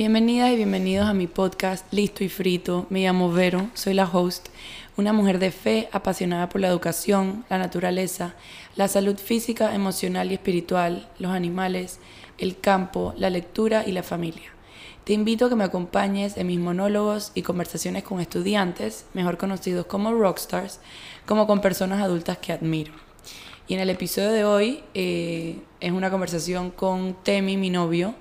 Bienvenidas y bienvenidos a mi podcast Listo y Frito. Me llamo Vero, soy la host, una mujer de fe apasionada por la educación, la naturaleza, la salud física, emocional y espiritual, los animales, el campo, la lectura y la familia. Te invito a que me acompañes en mis monólogos y conversaciones con estudiantes, mejor conocidos como rockstars, como con personas adultas que admiro. Y en el episodio de hoy eh, es una conversación con Temi, mi novio.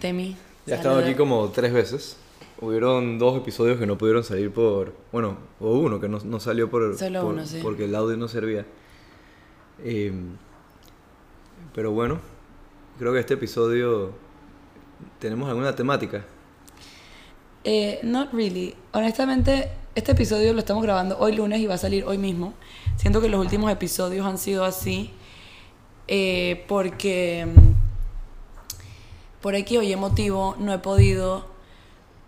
Temi. Ya he estado aquí como tres veces. Hubieron dos episodios que no pudieron salir por... Bueno, o uno que no, no salió por, Solo por- uno, sí. porque el audio no servía. Eh, pero bueno, creo que este episodio tenemos alguna temática. Eh, not really. Honestamente, este episodio lo estamos grabando hoy lunes y va a salir hoy mismo. Siento que los últimos episodios han sido así eh, porque mm, por X o Y motivo no he podido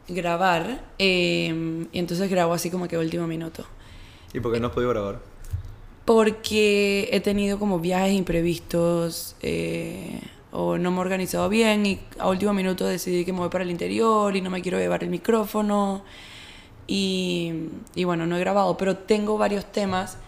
grabar eh, y entonces grabo así como que último minuto. ¿Y por qué no has podido grabar? Porque he tenido como viajes imprevistos eh, o no me he organizado bien y a último minuto decidí que me voy para el interior y no me quiero llevar el micrófono y, y bueno, no he grabado, pero tengo varios temas.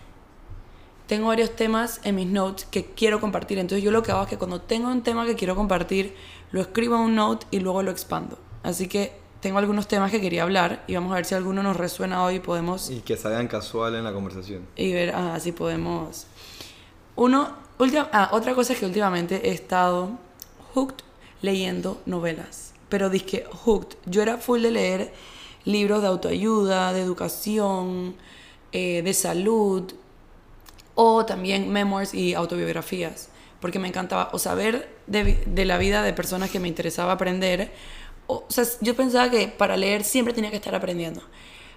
Tengo varios temas en mis notes que quiero compartir. Entonces yo lo que hago es que cuando tengo un tema que quiero compartir, lo escribo en un note y luego lo expando. Así que tengo algunos temas que quería hablar y vamos a ver si alguno nos resuena hoy y podemos Y que salgan casual en la conversación. y ver ah, si podemos. Uno, última, ah, otra cosa es que últimamente he estado hooked leyendo novelas. Pero dije hooked. Yo era full de leer libros de autoayuda, de educación, eh, de salud, o también memoirs y autobiografías. Porque me encantaba o saber de, la vida de personas que me interesaba aprender. O, o sea, yo pensaba que para leer siempre tenía que estar aprendiendo.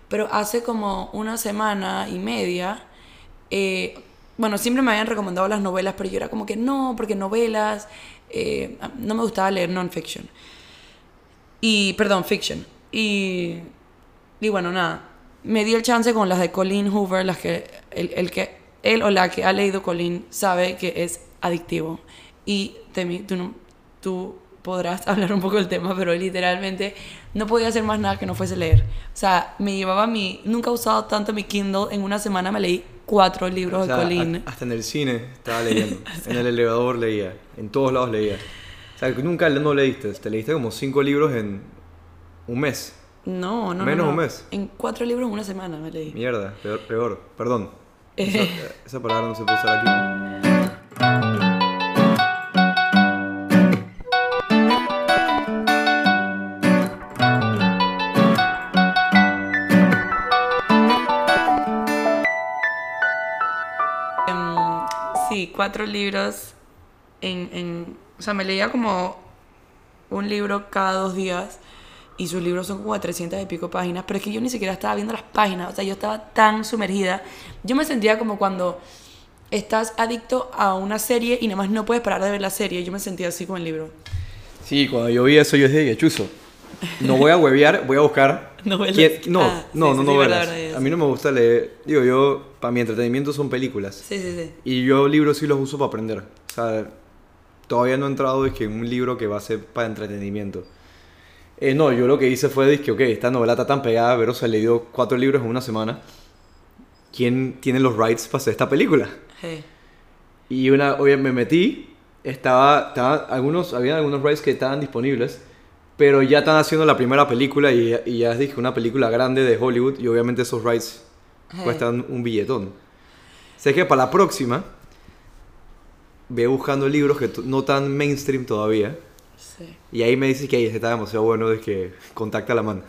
Pero hace como una semana y media, eh, bueno, siempre me habían recomendado las novelas, pero yo era como que no, porque novelas, eh, no me gustaba leer non-fiction. Y, perdón, fiction. Y, y bueno, nada, me di el chance con las de Colleen Hoover, las que, el, el que, él o la que ha leído Colleen sabe que es adictivo. Y Temi, tú, no- tú podrás hablar un poco del tema, pero literalmente no podía hacer más nada que no fuese leer. O sea, me llevaba mi... Nunca he usado tanto mi Kindle. En una semana me leí cuatro libros O sea, de Colleen. a- hasta en el cine estaba leyendo. en el elevador leía. En todos lados leía. O sea, nunca no leíste. Te leíste como cinco libros en un mes. No, no, no, Menos no. un mes. En cuatro libros en una semana me leí. Mierda, peor, peor. Perdón. Esa, esa palabra no se puede usar aquí. Cuatro libros en, en... O sea, me leía como un libro cada dos días y sus libros son como de 300 y pico páginas, pero es que yo ni siquiera estaba viendo las páginas, o sea, yo estaba tan sumergida. Yo me sentía como cuando estás adicto a una serie y nada más no puedes parar de ver la serie. Yo me sentía así con el libro. Sí, cuando yo vi eso, yo dije, chuzo. No voy a huevear, voy a buscar. Novelas. quién- No, Ah, no, sí, no sí, novelas. verdad, verdad, a mí no me gusta leer. Digo, yo, para mi entretenimiento son películas. Sí, sí, sí. Y yo libros sí los uso para aprender. O sea, todavía no he entrado es que en un libro que va a ser para entretenimiento. Eh, no, yo lo que hice fue, dije, ok, esta novela está tan pegada, pero se ha leído cuatro libros en una semana. ¿Quién tiene los rights para hacer esta película? Sí. Y una, oye, me metí, estaba, estaba algunos, había algunos rights que estaban disponibles, pero ya están haciendo la primera película y, y ya dije, una película grande de Hollywood y obviamente esos rights Hey. cuestan un billetón. Sé que para la próxima, ve buscando libros que no tan mainstream todavía, Sí. y ahí me dice que ahí está demasiado bueno, es que contacta a la mano.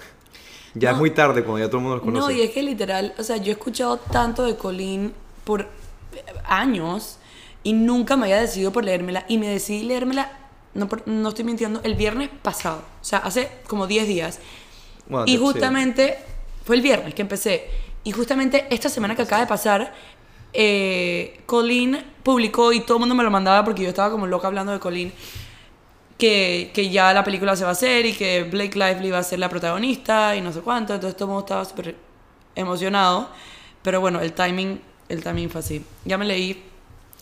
Ya es No. muy tarde cuando ya todo el mundo los conoce. No, y es que literal, o sea, yo he escuchado tanto de Colleen por años y nunca me había decidido por leérmela y me decidí leérmela, no, no estoy mintiendo, el viernes pasado, o sea, hace como 10 días. Bueno, y justamente, fue el viernes que empecé, y justamente esta semana que acaba de pasar, eh, Colleen publicó y todo el mundo me lo mandaba porque yo estaba como loca hablando de Colleen que, que ya la película se va a hacer y que Blake Lively iba a ser la protagonista y no sé cuánto, entonces todo el mundo estaba súper emocionado, pero bueno, el timing, el timing fue así. Ya me leí,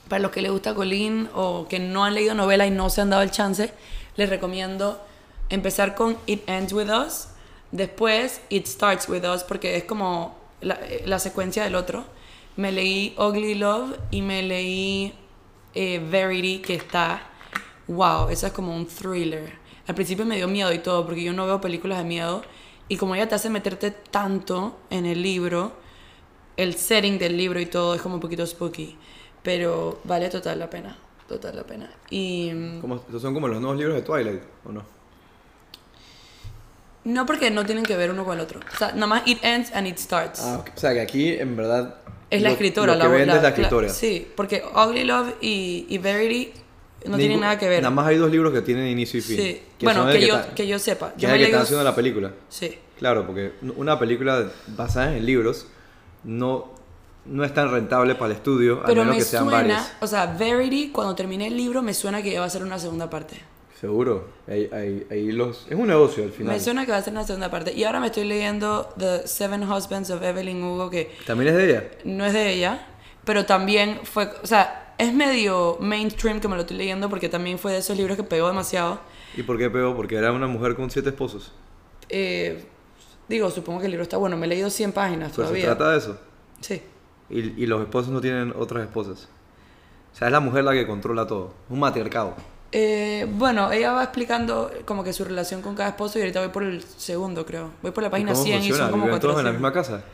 para los que les gusta Colleen o que no han leído novela y no se han dado el chance, les recomiendo empezar con It Ends With Us, después It Starts With Us, porque es como la, la secuencia del otro. Me leí Ugly Love y me leí eh, Verity, que está, wow, esa es como un thriller. Al principio me dio miedo y todo, porque yo no veo películas de miedo. Y como ella te hace meterte tanto en el libro, el setting del libro y todo es como un poquito spooky. Pero vale total la pena. Total la pena. Y. mm, Como, estos son como los nuevos libros de Twilight, ¿o no? No porque no tienen que ver uno con el otro. O sea, nada más it ends and it starts. Ah, ok. O sea, que aquí en verdad... es la lo- escritora. Lo que la, vende es la la- escritora. sí, porque Ugly Love y, y Verity no tienen Ningún- nada que ver. Nada más hay dos libros que tienen inicio y fin. Sí. que Bueno, el que, yo, está- que yo sepa. que Yo es el que dos- haciendo la película. Sí. Claro, porque una película basada en libros no, no es tan rentable para el estudio, Pero a menos me que sean suena, varias. o sea, Verity, cuando termine el libro, me suena que va a ser una segunda parte. Seguro. Ahí, ahí- ahí los... Es un negocio al final. Me suena que va a ser una segunda parte. Y ahora me estoy leyendo The Seven Husbands of Evelyn Hugo, que ¿También es de ella? no es de ella, pero también fue, o sea, es medio mainstream que me lo estoy leyendo porque también fue de esos libros que pegó demasiado. ¿Y por qué pegó? Porque era una mujer con siete esposos. Eh, digo, supongo que el libro está bueno, me he leído 100 páginas Pues se todavía. trata de eso. Sí. Y, y los esposos no tienen otras esposas. O sea, es la mujer la que controla todo. Es un matriarcado. Eh, bueno, ella va explicando como que su relación con cada esposo y ahorita voy por el segundo, creo. Voy por la ¿Y página ¿Cómo 100 y funciona? son como ¿Viven todos en la 400. misma casa?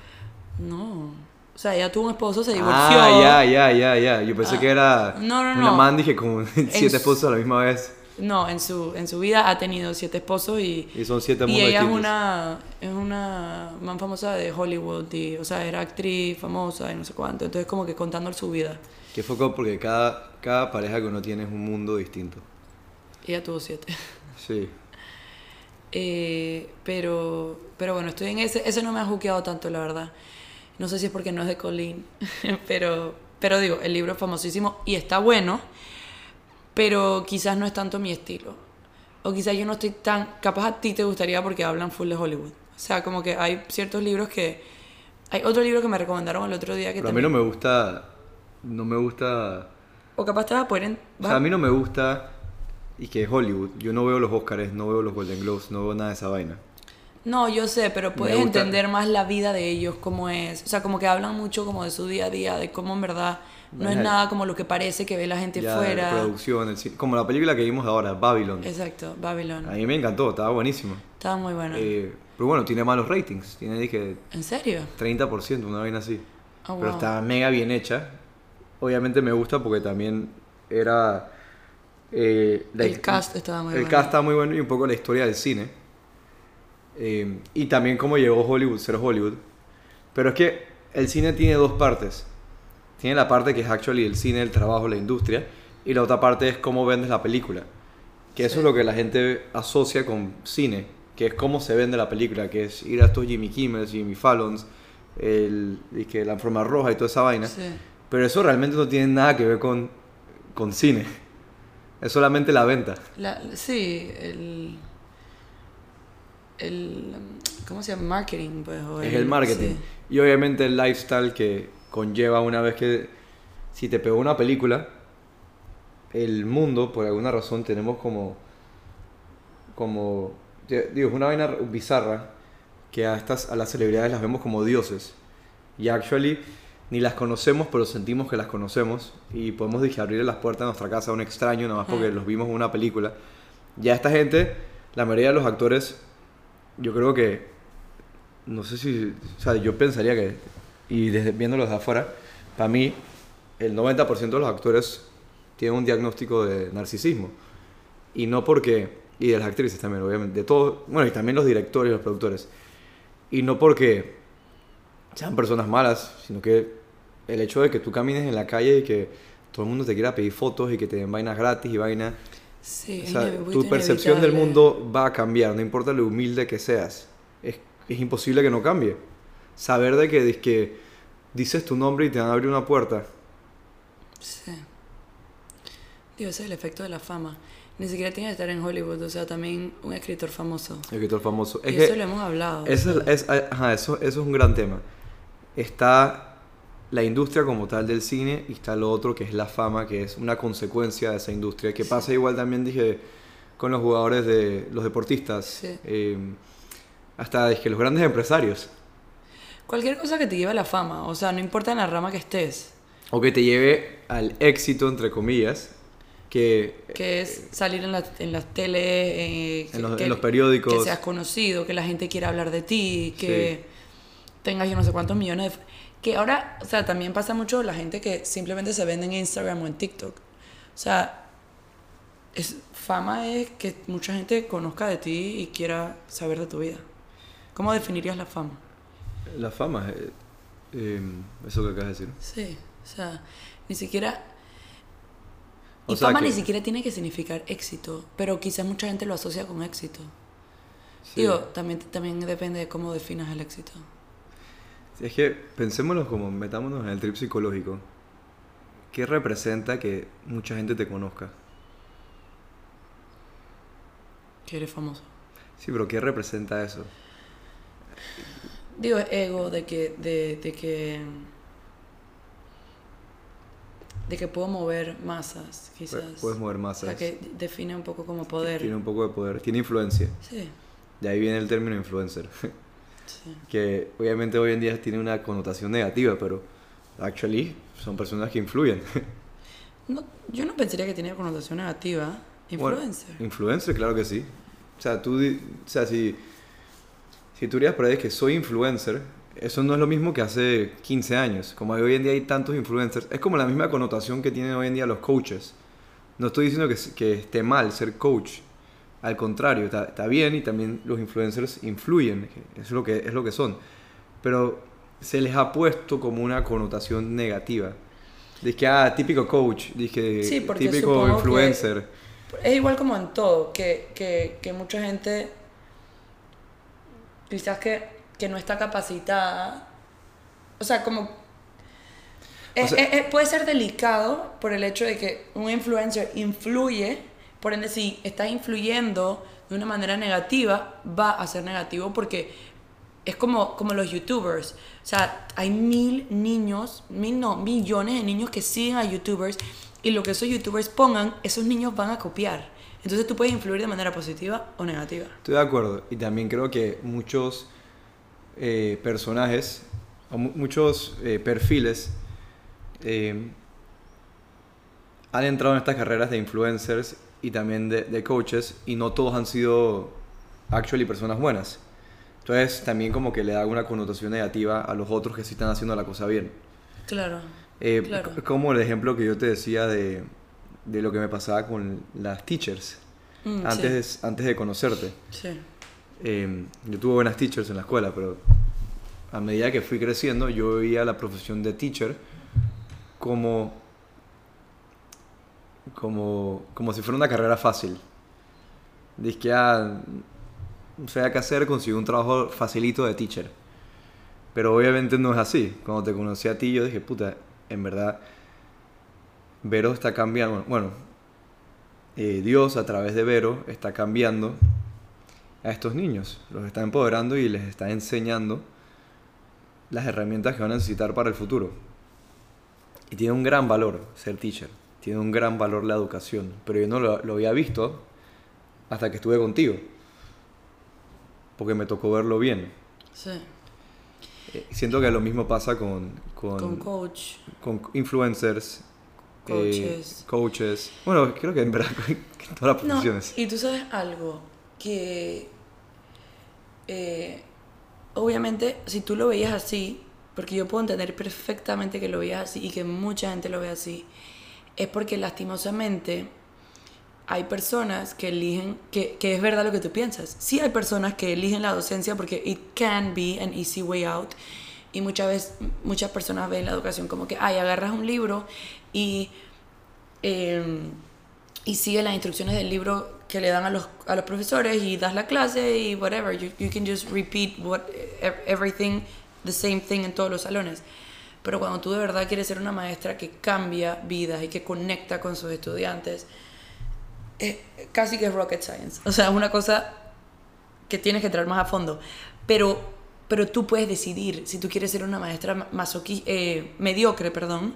No. O sea, ella tuvo un esposo, se divorció. Ah, ya, ya, ya, ya. Yo pensé que era no, no, una no. man, dije, con siete su- esposos a la misma vez. No, en su, en su vida ha tenido siete esposos y, Y son siete y ella es una, es una man famosa de Hollywood, y, o sea, era actriz famosa y no sé cuánto. Entonces, como que contando su vida. Que fue como porque cada, cada pareja que uno tiene es un mundo distinto. Ella tuvo siete. Sí. Eh, pero, pero bueno, estoy en ese. Ese no me ha juqueado tanto, la verdad. No sé si es porque no es de Colleen, pero, pero digo, el libro es famosísimo y está bueno, pero quizás no es tanto mi estilo. O quizás yo no estoy tan. Capaz a ti te gustaría porque hablan full de Hollywood. O sea, como que hay ciertos libros que. Hay otro libro que me recomendaron el otro día que Pero a mí también. no me gusta. No me gusta. O capaz te vas a poder. en- O sea, a mí no me gusta. Y que es Hollywood. Yo no veo los Oscars, no veo los Golden Globes, no veo nada de esa vaina. No, yo sé, pero puedes entender más la vida de ellos, cómo es. O sea, como que hablan mucho como de su día a día, de cómo en verdad no es nada como lo que parece que ve la gente Ya, fuera. la producción, el como la película que vimos ahora, Babylon. Exacto, Babylon. A mí me encantó, estaba buenísimo. Estaba muy bueno. Eh, pero bueno, tiene malos ratings. Tiene, dije, ¿En serio? 30%, una vaina así. Oh, pero wow. está mega bien hecha. Obviamente me gusta porque también era... eh, la- El cast estaba muy El bueno. cast estaba muy bueno y un poco la historia del cine. Eh, y también cómo llegó Hollywood, ser Hollywood. Pero es que el cine tiene dos partes. Tiene la parte que es actually el cine, el trabajo, la industria. Y la otra parte es cómo vendes la película. Que eso Sí. es lo que la gente asocia con cine. Que es cómo se vende la película. Que es ir a estos Jimmy Kimmel, Jimmy Fallons, el, y que la forma roja y toda esa vaina. Sí. Pero eso realmente no tiene nada que ver con, con cine. Es solamente la venta. La- sí, el. El. ¿Cómo se llama? Marketing, pues. Es el marketing. sí. Y obviamente el lifestyle que conlleva una vez que si te pegó una película, el mundo, por alguna razón, tenemos como. como. digo, es una vaina bizarra que a estas a las celebridades las vemos como dioses. Y actually ni las conocemos, pero sentimos que las conocemos y podemos dije, abrirle las puertas de nuestra casa a un extraño nada más porque los vimos en una película. Ya esta gente, la mayoría de los actores, yo creo que no sé si, o sea, yo pensaría que, y desde, viéndolos de afuera, para mí, el 90% de los actores tienen un diagnóstico de narcisismo. Y no porque, y de las actrices también, obviamente, de todos, bueno, y también los directores y los productores. Y no porque sean personas malas, sino que el hecho de que tú camines en la calle y que todo el mundo te quiera pedir fotos y que te den vainas gratis y vainas. Sí, O sea, tu percepción del mundo va a cambiar, no importa lo humilde que seas. Es, es imposible que no cambie. Saber de que, que dices tu nombre y te van a abrir una puerta. Sí. Digo, ese es el efecto de la fama. Ni siquiera tiene que estar en Hollywood, o sea, también un escritor famoso. Escritor famoso. Es y que eso lo hemos hablado. eso, es, es- ajá, eso, eso es un gran tema. Está la industria como tal del cine y está lo otro que es la fama, que es una consecuencia de esa industria. Que pasa igual también, dije, con los jugadores de los deportistas, Sí. eh, hasta es que los grandes empresarios, Cualquier cosa que te lleve a la fama, o sea, no importa en la rama que estés, o que te lleve al éxito, entre comillas, que que es salir en, la- en las tele, eh, En los- que, en los periódicos. que seas conocido, que la gente quiera hablar de ti, que tengas yo no sé cuántos millones de... Que ahora, o sea, también pasa mucho la gente que simplemente se vende en Instagram o en TikTok. O sea, es, fama es que mucha gente conozca de ti y quiera saber de tu vida. ¿Cómo definirías la fama? la fama, eh, eh, eso que acabas de decir. Sí, o sea, ni siquiera... O fama que- ni siquiera tiene que significar éxito, pero quizás mucha gente lo asocia con éxito. Sí. Digo, también, también depende de cómo definas el éxito. Es que pensémonos como, metámonos en el trip psicológico. ¿Qué representa que mucha gente te conozca? Que eres famoso. Sí, pero ¿qué representa eso? Digo, es ego de que, de, de que, de que puedo mover masas, quizás. Puedes mover O masas. sea, que define un poco como poder. Tiene un poco de poder, tiene influencia. Sí, De ahí viene el término influencer. sí. que obviamente hoy en día tiene una connotación negativa, pero actually son personas que influyen. No, yo no pensaría que tenía connotación negativa. Bueno, Influencer. influencer, claro que sí. O sea, tú, o sea, si, si tú dirías por ahí que soy influencer, eso no es lo mismo que hace 15 años. Como hoy en día hay tantos influencers, es como la misma connotación que tienen hoy en día los coaches. No estoy diciendo que, que esté mal ser coach. Al contrario, está, está bien y también los influencers influyen, es lo que, es lo que son. Pero se les ha puesto como una connotación negativa. Dice que, ah, típico coach, dije, Sí, típico influencer. Es igual como en todo, que, que, que mucha gente quizás que, que no está capacitada. O sea, como... sea- es- es- puede ser delicado por el hecho de que un influencer influye, por ende si estás influyendo de una manera negativa, va a ser negativo porque es como, como los youtubers. O sea, hay mil niños, mil no, millones de niños que siguen a youtubers y lo que esos youtubers pongan, esos niños van a copiar. Entonces tú puedes influir de manera positiva o negativa. Estoy de acuerdo. Y también creo que muchos eh, personajes, o mu- muchos eh, perfiles, eh, han entrado en estas carreras de influencers y también de, de coaches, y no todos han sido actually personas buenas. Entonces también como que le da una connotación negativa a los otros que sí están haciendo la cosa bien. Claro. Eh, Claro. Como el ejemplo que yo te decía de, de lo que me pasaba con las teachers Mm, antes, de, antes de conocerte. sí. sí. Eh, yo tuve buenas teachers en la escuela, pero a medida que fui creciendo, yo veía la profesión de teacher como, como, como si fuera una carrera fácil. Dice que ah, no sabía qué hacer, conseguí un trabajo facilito de teacher. Pero obviamente no es así. Cuando te conocí a ti, yo dije, puta, en verdad, Vero está cambiando. Bueno, eh, Dios a través de Vero está cambiando a estos niños. Los está empoderando y les está enseñando las herramientas que van a necesitar para el futuro. Y tiene un gran valor ser teacher. Tiene un gran valor la educación. Pero yo no lo, lo había visto hasta que estuve contigo. Porque me tocó verlo bien. Sí. Eh, Siento que lo mismo pasa con, con, Con coach. con influencers, eh, Coaches. coaches. Bueno, creo que en verdad en todas las No, profesiones. y tú sabes algo, que eh, obviamente si tú lo veías así, porque yo puedo entender perfectamente que lo veías así y que mucha gente lo ve así, es porque lastimosamente hay personas que eligen, que, es verdad lo que tú piensas. Sí hay personas que eligen la docencia porque it can be an easy way out. Y muchas veces, muchas personas ven la educación como que, ay, agarras un libro y, eh, y sigue las instrucciones del libro que le dan a los, a los profesores y das la clase y whatever. You, you can just repeat what, ev- everything, the same thing en todos los salones. Pero cuando tú de verdad quieres ser una maestra que cambia vidas y que conecta con sus estudiantes, es casi que es rocket science. O sea, es una cosa que tienes que entrar más a fondo. Pero, pero tú puedes decidir si tú quieres ser una maestra masoqui- eh, mediocre, perdón,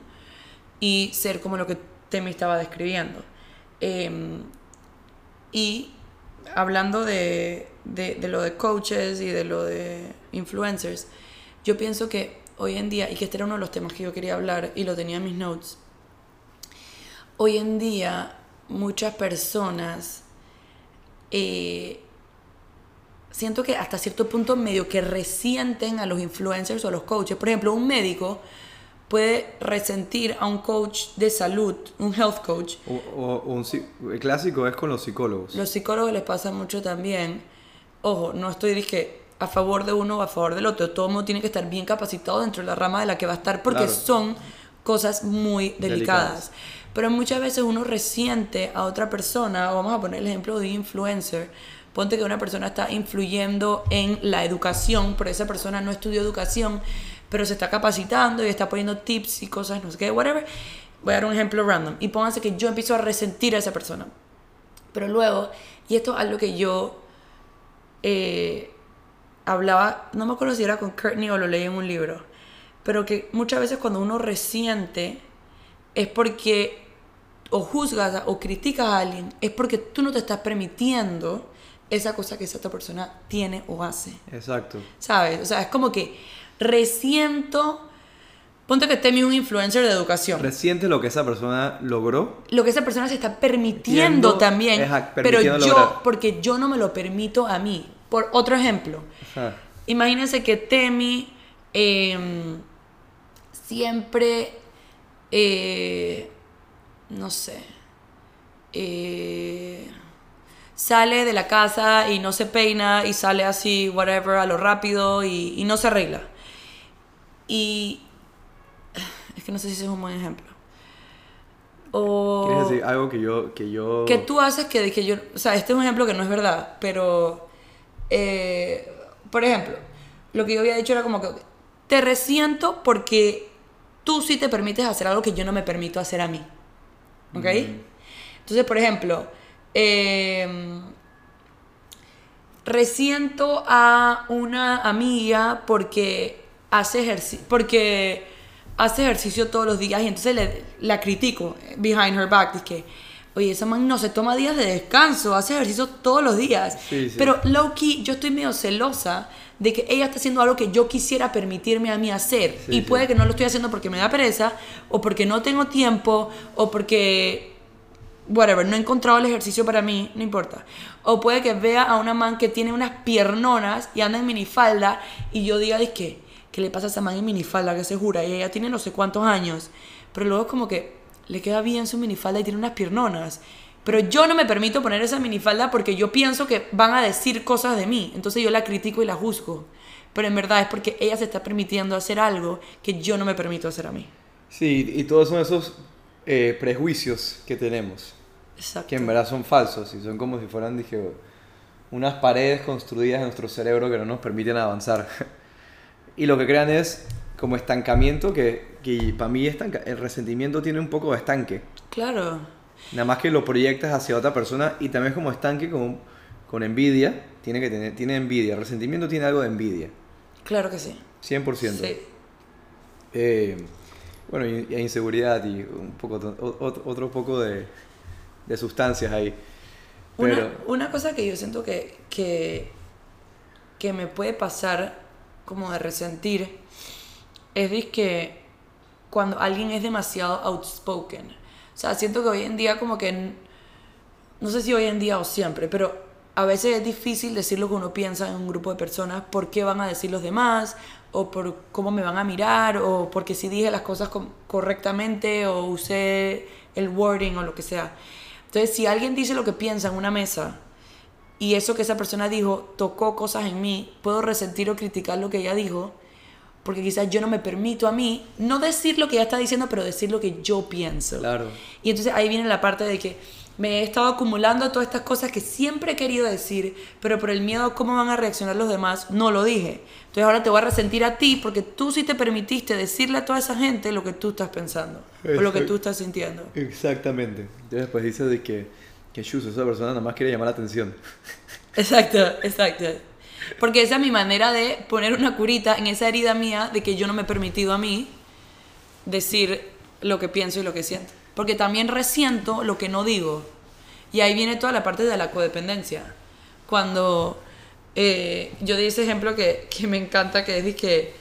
y ser como lo que Temi estaba describiendo. Eh, Y hablando de, de, de lo de coaches y de lo de influencers, yo pienso que hoy en día, y que este era uno de los temas que yo quería hablar y lo tenía en mis notes, hoy en día muchas personas eh, siento que hasta cierto punto medio que resienten a los influencers o a los coaches. Por ejemplo, un médico puede resentir a un coach de salud, un health coach. O, o- un el clásico es con los psicólogos. Los psicólogos les pasa mucho también. Ojo, no estoy dije a favor de uno o a favor del otro. Todo el mundo tiene que estar bien capacitado dentro de la rama de la que va a estar porque Claro. son cosas muy delicadas. Delicadas. Pero muchas veces uno resiente a otra persona, vamos a poner el ejemplo de influencer. Ponte que una persona está influyendo en la educación, pero esa persona no estudió educación, pero se está capacitando y está poniendo tips y cosas, no sé qué, whatever. Voy a dar un ejemplo random. Y pónganse que yo empiezo a resentir a esa persona. Pero luego, y esto es algo que yo eh, hablaba, no me acuerdo si era con Courtney o lo leí en un libro, pero que muchas veces cuando uno resiente es porque o juzgas o criticas a alguien, es porque tú no te estás permitiendo esa cosa que esa otra persona tiene o hace. Exacto. ¿Sabes? O sea, es como que resiento. Ponte que Temi es un influencer de educación Resiente lo que esa persona logró. lo que esa persona se está permitiendo también, pero permitiendo yo, lograr. porque yo no me lo permito a mí. Por otro ejemplo, Ajá. imagínense que Temi em, siempre, eh, no sé, eh, sale de la casa y no se peina y sale así, whatever, a lo rápido y, y no se arregla. Y es que no sé si ese es un buen ejemplo. O ¿Quieres decir algo que yo... Que yo... que tú haces que, que yo, o sea, este es un ejemplo que no es verdad, pero, eh, por ejemplo, lo que yo había dicho era como que te resiento porque tú sí te permites hacer algo que yo no me permito hacer a mí, ¿ok? Entonces, por ejemplo, eh, resiento a una amiga porque hace ejercicio, porque hace ejercicio todos los días y entonces le- la critico behind her back, que oye, esa man no se toma días de descanso, hace ejercicio todos los días. Sí, sí. Pero low key, yo estoy medio celosa de que ella está haciendo algo que yo quisiera permitirme a mí hacer Sí, y puede que no lo estoy haciendo porque me da pereza o porque no tengo tiempo o porque whatever, no he encontrado el ejercicio para mí, no importa. O puede que vea a una man que tiene unas piernonas y anda en minifalda y yo diga, que, ¿qué le pasa a esa man en minifalda que se jura? Y ella tiene no sé cuántos años. Pero luego es como que le queda bien su minifalda y tiene unas piernonas. Pero yo no me permito poner esa minifalda porque yo pienso que van a decir cosas de mí. Entonces yo la critico y la juzgo. Pero en verdad es porque ella se está permitiendo hacer algo que yo no me permito hacer a mí. Sí, y todos son esos eh, prejuicios que tenemos, Exacto. que en verdad son falsos y son como si fueran, dije, unas paredes construidas en nuestro cerebro que no nos permiten avanzar. y lo que crean es como estancamiento, que, que para mí estanca- el resentimiento tiene un poco de estanque. Claro. Nada más que lo proyectas hacia otra persona y también es como estanque con, con envidia. Tiene que tener tiene envidia. El resentimiento tiene algo de envidia. Claro que sí. 100%. Sí. Eh, bueno, y, y inseguridad y un poco, otro, otro poco de, de sustancias ahí. Una, una cosa que yo siento que, que, que me puede pasar como de resentir es que cuando alguien es demasiado outspoken. O sea, siento que hoy en día como que, no sé si hoy en día o siempre, pero a veces es difícil decir lo que uno piensa en un grupo de personas, por qué van a decir los demás, o por cómo me van a mirar, o porque si dije las cosas correctamente, o usé el wording, o lo que sea. Entonces, si alguien dice lo que piensa en una mesa, y eso que esa persona dijo tocó cosas en mí, puedo resentir o criticar lo que ella dijo, porque quizás yo no me permito a mí no decir lo que ella está diciendo, pero decir lo que yo pienso. claro. Y entonces ahí viene la parte de que me he estado acumulando todas estas cosas que siempre he querido decir, pero por el miedo a cómo van a reaccionar los demás, no lo dije. Entonces ahora te voy a resentir a ti porque tú sí te permitiste decirle a toda esa gente lo que tú estás pensando o lo que tú estás sintiendo. Exactamente. Entonces después dices de que, que shus, esa persona nada más quiere llamar la atención. Exacto, exacto. Porque esa es mi manera de poner una curita en esa herida mía de que yo no me he permitido a mí decir lo que pienso y lo que siento. Porque también resiento lo que no digo. Y ahí viene toda la parte de la codependencia. Cuando eh, yo di ese ejemplo que, que me encanta, que es que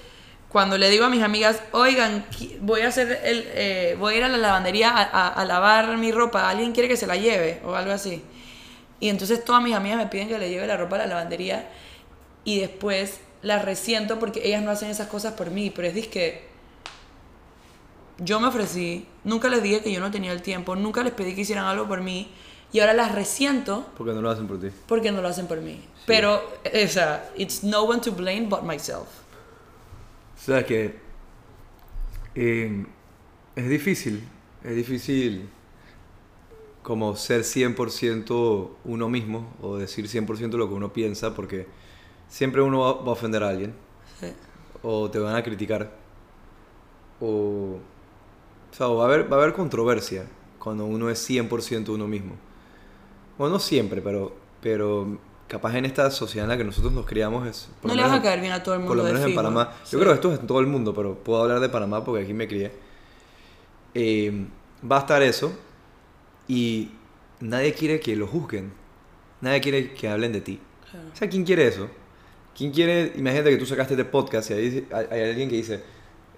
cuando le digo a mis amigas, oigan, voy a hacer el, eh, voy a ir a la lavandería a, a- a lavar mi ropa, ¿alguien quiere que se la lleve? O algo así. Y entonces todas mis amigas me piden que le lleve la ropa a la lavandería y después las resiento porque ellas no hacen esas cosas por mí, pero es que yo me ofrecí, nunca les dije que yo no tenía el tiempo, nunca les pedí que hicieran algo por mí y ahora las resiento Porque no lo hacen por ti. porque no lo hacen por mí. Pero, eh, o sea, it's no one to blame but myself. O sea que eh, es difícil, es difícil como ser 100% uno mismo o decir 100% lo que uno piensa porque siempre uno va, va a ofender a alguien Sí. o te van a criticar o, o sea, va, a haber, va a haber controversia cuando uno es 100% uno mismo. Bueno, no siempre, pero, pero capaz en esta sociedad en la que nosotros nos criamos es... No le vas a caer bien a todo el mundo. por lo menos en. Panamá. Yo Sí. creo que esto es en todo el mundo, pero puedo hablar de Panamá porque aquí me crié. Eh, va a estar eso y nadie quiere que lo juzguen. Nadie quiere que hablen de ti. Claro. O sea, ¿quién quiere eso? ¿Quién quiere? Imagínate que tú sacaste este podcast y ahí hay, alguien que dice,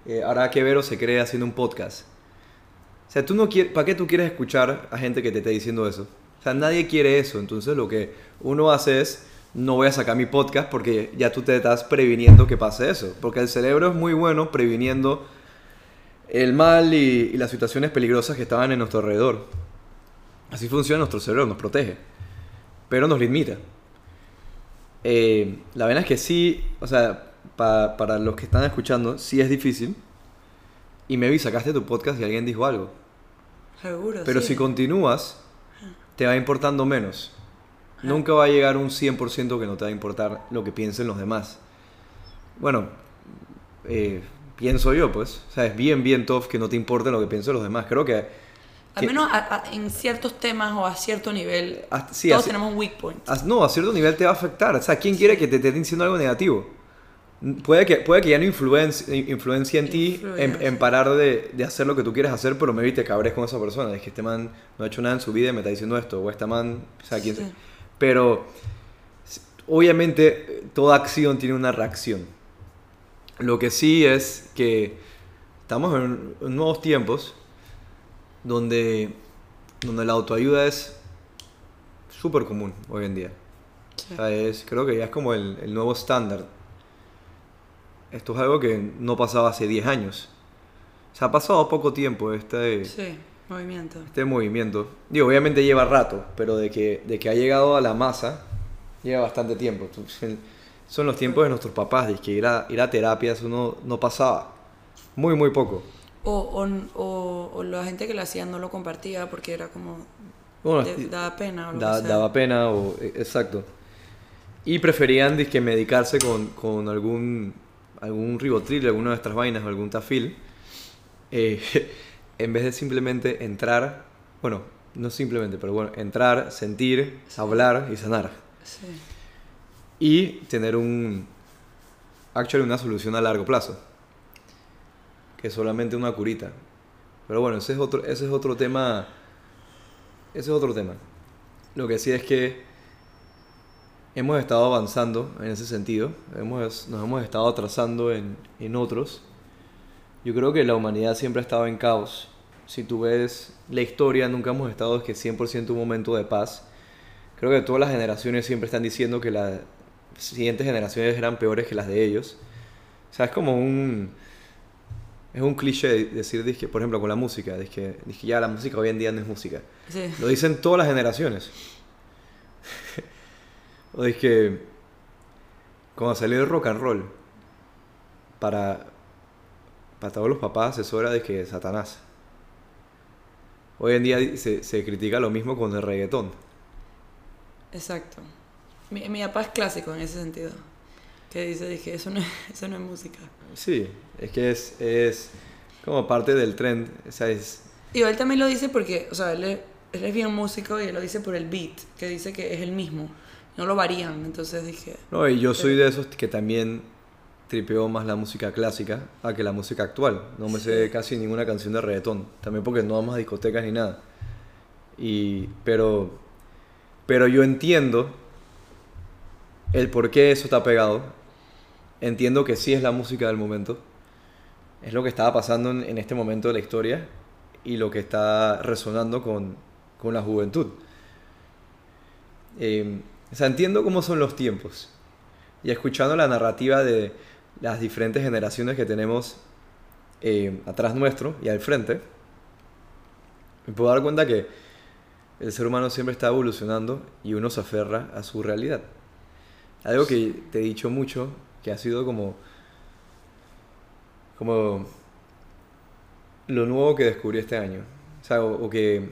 eh, ahora que Vero se cree haciendo un podcast. O sea, tú no quieres, ¿para qué tú quieres escuchar a gente que te esté diciendo eso? O sea, nadie quiere eso. Entonces lo que uno hace es, no voy a sacar mi podcast porque ya tú te estás previniendo que pase eso. Porque el cerebro es muy bueno previniendo el mal y, y las situaciones peligrosas que estaban en nuestro alrededor. Así funciona nuestro cerebro, nos protege. Pero nos limita. Eh, la verdad es que sí, o sea, pa- para los que están escuchando, sí es difícil. Y maybe sacaste tu podcast y alguien dijo algo. Seguro. Pero sí. si continúas, te va importando menos. Nunca va a llegar un 100% que no te va a importar lo que piensen los demás. Bueno, eh, pienso yo, pues. O sea, es bien, bien tough que no te importe lo que piensen los demás. Creo que... Al menos a- a- en ciertos temas o a cierto nivel, Hasta- sí, todos tenemos un weak point. a- no, a cierto nivel te va a afectar. O sea, ¿quién quiere que te esté diciendo algo negativo? Puede que, puede que ya no influencie, influencie en ti en, en parar de, de hacer lo que tú quieres hacer, pero maybe te cabres con esa persona. Es que este man no ha hecho nada en su vida y me está diciendo esto. O esta man, o sea, quién Sí. Pero obviamente toda acción tiene una reacción. Lo que sí es que estamos en nuevos tiempos donde, donde la autoayuda es súper común hoy en día. Sí. O sea, es, creo que ya es como el, el nuevo estándar. Esto es algo que no pasaba hace 10 años. O sea, ha pasado poco tiempo este, Sí, movimiento. este movimiento. Digo, obviamente lleva rato, pero de que, de que ha llegado a la masa, lleva bastante tiempo. Son los tiempos de nuestros papás, de que ir a, ir a terapia eso no, no pasaba. Muy, muy poco. O, o, o, o la gente que lo hacía no lo compartía porque era como. Bueno, de- daba pena o lo Da- que daba pena, o, e- exacto. Y preferían dizque, medicarse con, con algún, algún ribotril, alguna de estas vainas, o algún tafil, eh, en vez de simplemente entrar, bueno, no simplemente, pero bueno, entrar, sentir, hablar y sanar. Sí. Y tener un, actually, una solución a largo plazo, que solamente una curita. Pero bueno, ese es otro, ese es otro tema, ese es otro tema. Lo que sí es que hemos estado avanzando en ese sentido, hemos, nos hemos estado atrasando en, en otros. Yo creo que la humanidad siempre ha estado en caos. Si tú ves la historia, nunca hemos estado es que 100% un momento de paz. Creo que todas las generaciones siempre están diciendo que las siguientes generaciones eran peores que las de ellos. O sea, es como un... Es un cliché de- decir, dizque, por ejemplo, con la música, que ya la música hoy en día no es música. Sí. Lo dicen todas las generaciones. o es que cuando salió el rock and roll, para, para todos los papás eso era de que Satanás. Hoy en día se, se critica lo mismo con el reggaetón. Exacto. Mi, mi papá es clásico en ese sentido. Que dice, dije, eso no, es- eso no es música. Sí, es que es, es como parte del trend. O sea, es, Y él también lo dice porque, o sea, él es, él es bien músico y él lo dice por el beat, que dice que es el mismo. No lo varían. Entonces dije, No, y yo soy de esos que también tripeo más la música clásica a que la música actual. No me sé casi ninguna canción de reggaetón. También porque no vamos a discotecas ni nada. Y, pero Pero yo entiendo el por qué eso está pegado. Entiendo que sí es la música del momento. Es lo que estaba pasando en, este momento de la historia y lo que está resonando con, con la juventud. Eh, entiendo cómo son los tiempos. Y escuchando la narrativa de las diferentes generaciones que tenemos eh, atrás nuestro y al frente, me puedo dar cuenta que el ser humano siempre está evolucionando y uno se aferra a su realidad. Algo que te he dicho mucho, que ha sido como, como lo nuevo que descubrí este año. O sea, o, o que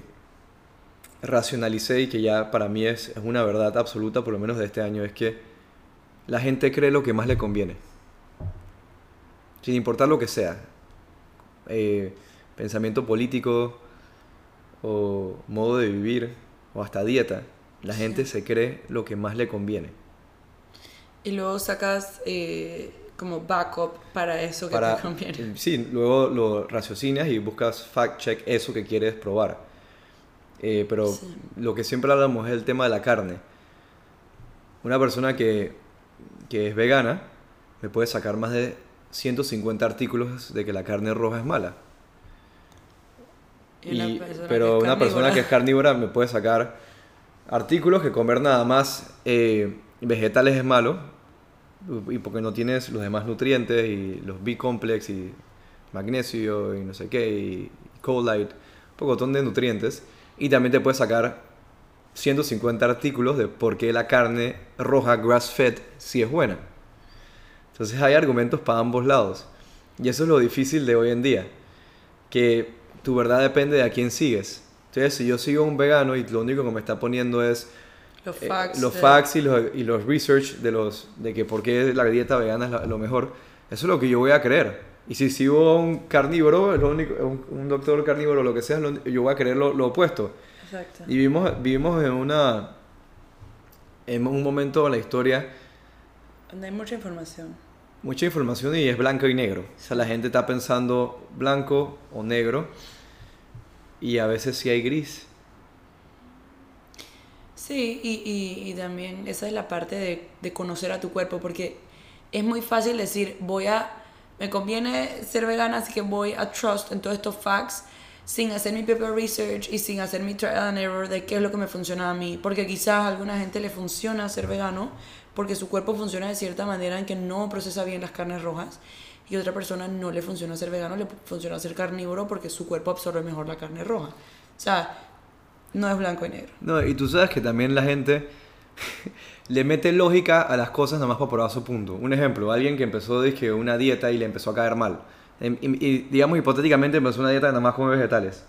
racionalicé y que ya para mí es, es una verdad absoluta, por lo menos de este año, es que la gente cree lo que más le conviene. Sin importar lo que sea. Eh, pensamiento político o modo de vivir o hasta dieta. La gente se cree lo que más le conviene. Y luego sacas eh, como backup para eso que Para, te conviene. sí, luego lo raciocinas y buscas fact check eso que quieres probar. Eh, pero Sí. lo que siempre hablamos es el tema de la carne. Una persona que, que es vegana me puede sacar más de 150 artículos de que la carne roja es mala. Y pero una persona que es carnívora. carnívora me puede sacar artículos que comer nada más eh, vegetales es malo y porque no tienes los demás nutrientes y los B-complex y magnesio y no sé qué y choline, un pocotón de nutrientes y también te puede sacar 150 artículos de por qué la carne roja grass fed sí es buena. Entonces hay argumentos para ambos lados. Y eso es lo difícil de hoy en día. Que tu verdad depende de a quién sigues. Entonces, si yo sigo un vegano y lo único que me está poniendo es Los eh, facts. los de- facts y los, y los research de, los, de que por qué la dieta vegana es la- lo mejor, eso es lo que yo voy a creer. Y si sigo a un carnívoro, lo único, un, un doctor carnívoro lo que sea, lo- yo voy a creer lo, lo opuesto. Exacto. Y vivimos, vivimos en una en un momento de la historia Donde hay mucha información. mucha información y es blanco y negro. O sea, la gente está pensando blanco o negro y a veces sí hay gris. Sí, y, y, también esa es la parte de, de conocer a tu cuerpo, porque es muy fácil decir, voy a, me conviene ser vegana, así que voy a trust en todos estos facts sin hacer mi propio research y sin hacer mi trial and error de qué es lo que me funciona a mí, porque quizás a alguna gente le funciona ser vegano porque su cuerpo funciona de cierta manera en que no procesa bien las carnes rojas y otra persona no le funciona ser vegano, le funciona ser carnívoro porque su cuerpo absorbe mejor la carne roja. O sea, no es blanco y negro. No, y tú sabes que también la gente le mete lógica a las cosas nada más para probar su punto. Un ejemplo, alguien que empezó dizque, una dieta y le empezó a caer mal. Em- Y, y, digamos hipotéticamente empezó una dieta de nada más come vegetales.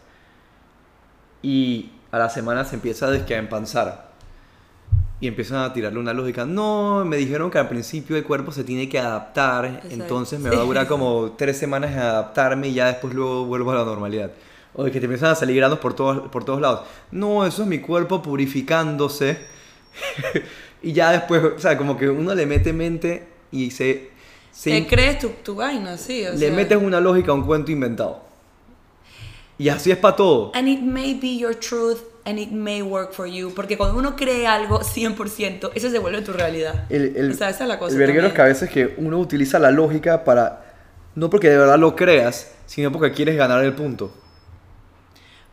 Y a la semana se empieza dizque, a empanzar. Y empiezan a tirarle una lógica. No, me dijeron que al principio el cuerpo se tiene que adaptar. Exacto. Entonces me va a durar como tres semanas en adaptarme y ya después luego vuelvo a la normalidad. O de que te empiezan a salir granos por todos, por todos lados. No, eso es mi cuerpo purificándose. y ya después, o sea, como que uno le mete mente y se... se Te crees tu, tu vaina, sí. o le sea. metes una lógica a un cuento inventado. Y así es para todo. And it may be your truth and it may work for you. Porque cuando uno cree algo 100%, eso se vuelve tu realidad. El, el, o sea, esa es la cosa. el verguero es que a veces que uno utiliza la lógica para... No porque de verdad lo creas, sino porque quieres ganar el punto.